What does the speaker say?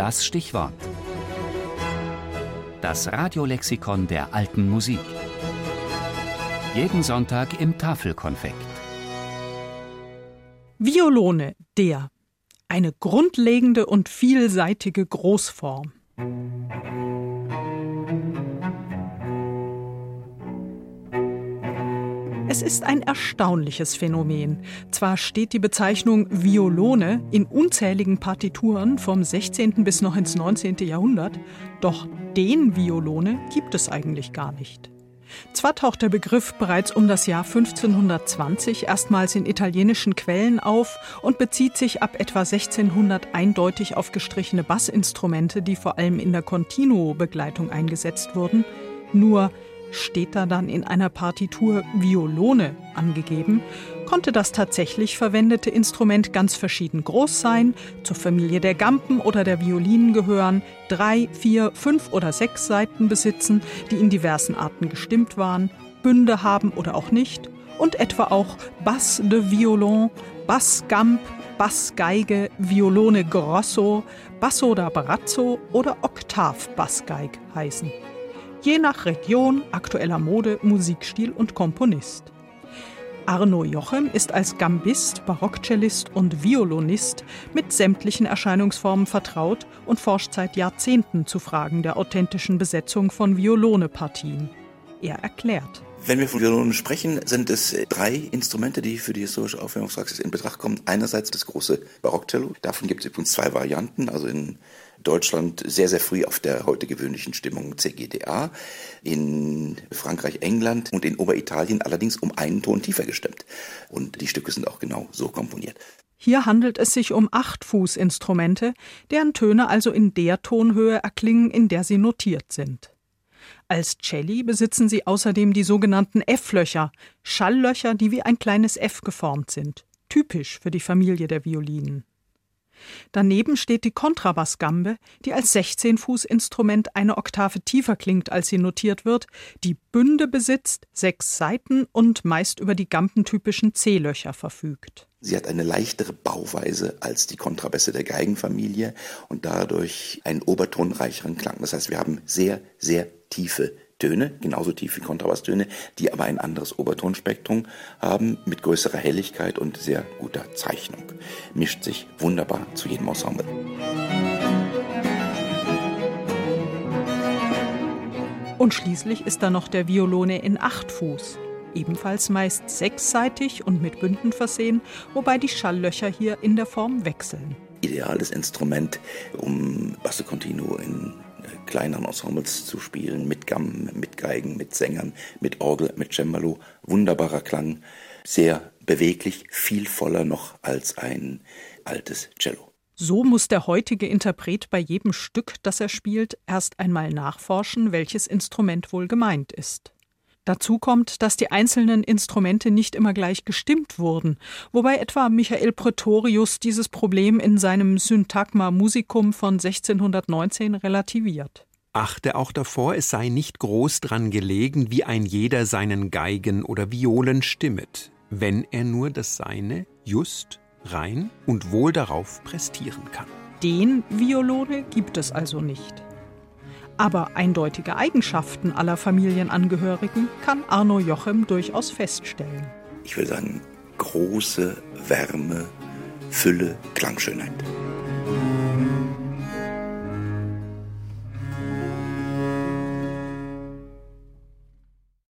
das Stichwort. Das Radiolexikon der alten Musik. Jeden Sonntag im Tafelkonfekt. Violone, der. Eine grundlegende und vielseitige Großform. Es ist ein erstaunliches Phänomen. Zwar steht die Bezeichnung Violone in unzähligen Partituren vom 16. bis noch ins 19. Jahrhundert, doch den Violone gibt es eigentlich gar nicht. Zwar taucht der Begriff bereits um das Jahr 1520 erstmals in italienischen Quellen auf und bezieht sich ab etwa 1600 eindeutig auf gestrichene Bassinstrumente, die vor allem in der Continuo-Begleitung eingesetzt wurden, nur steht da dann in einer Partitur Violone angegeben, konnte das tatsächlich verwendete Instrument ganz verschieden groß sein, zur Familie der Gampen oder der Violinen gehören, drei, vier, fünf oder sechs Saiten besitzen, die in diversen Arten gestimmt waren, Bünde haben oder auch nicht, und etwa auch Bass de Violon, Bass Gamp, Bass Geige, Violone Grosso, Basso da Barazzo oder Oktav Bassgeig heißen je nach Region, aktueller Mode, Musikstil und Komponist. Arno Jochem ist als Gambist, Barockcellist und Violonist mit sämtlichen Erscheinungsformen vertraut und forscht seit Jahrzehnten zu Fragen der authentischen Besetzung von Violonepartien. Er erklärt. Wenn wir von Violonen sprechen, sind es drei Instrumente, die für die historische Aufführungspraxis in Betracht kommen. Einerseits das große Barockcello. Davon gibt es übrigens zwei Varianten, also in Deutschland sehr, sehr früh auf der heute gewöhnlichen Stimmung CGDA, in Frankreich, England und in Oberitalien allerdings um einen Ton tiefer gestimmt. Und die Stücke sind auch genau so komponiert. Hier handelt es sich um Achtfußinstrumente, deren Töne also in der Tonhöhe erklingen, in der sie notiert sind. Als Celli besitzen sie außerdem die sogenannten F-Löcher, Schalllöcher, die wie ein kleines F geformt sind, typisch für die Familie der Violinen. Daneben steht die Kontrabassgambe, die als 16-Fuß-Instrument eine Oktave tiefer klingt, als sie notiert wird, die Bünde besitzt, sechs Saiten und meist über die gampentypischen C-Löcher verfügt. Sie hat eine leichtere Bauweise als die Kontrabässe der Geigenfamilie und dadurch einen obertonreicheren Klang. Das heißt, wir haben sehr, sehr tiefe Töne, genauso tief wie Kontrabasstöne, die aber ein anderes Obertonspektrum haben, mit größerer Helligkeit und sehr guter Zeichnung. Mischt sich wunderbar zu jedem Ensemble. Und schließlich ist da noch der Violone in Achtfuß. Ebenfalls meist sechsseitig und mit Bünden versehen, wobei die Schalllöcher hier in der Form wechseln. Ideales Instrument, um Basso Continuo in kleineren Ensembles zu spielen, mit Gammen, mit Geigen, mit Sängern, mit Orgel, mit Cembalo. Wunderbarer Klang, sehr beweglich, viel voller noch als ein altes Cello. So muss der heutige Interpret bei jedem Stück, das er spielt, erst einmal nachforschen, welches Instrument wohl gemeint ist. Dazu kommt, dass die einzelnen Instrumente nicht immer gleich gestimmt wurden, wobei etwa Michael Pretorius dieses Problem in seinem Syntagma Musicum von 1619 relativiert. Achte auch davor, es sei nicht groß dran gelegen, wie ein jeder seinen Geigen oder Violen stimmet, wenn er nur das Seine just, rein und wohl darauf prestieren kann. Den Violone gibt es also nicht. Aber eindeutige Eigenschaften aller Familienangehörigen kann Arno Jochem durchaus feststellen. Ich will sagen, große Wärme, Fülle, Klangschönheit.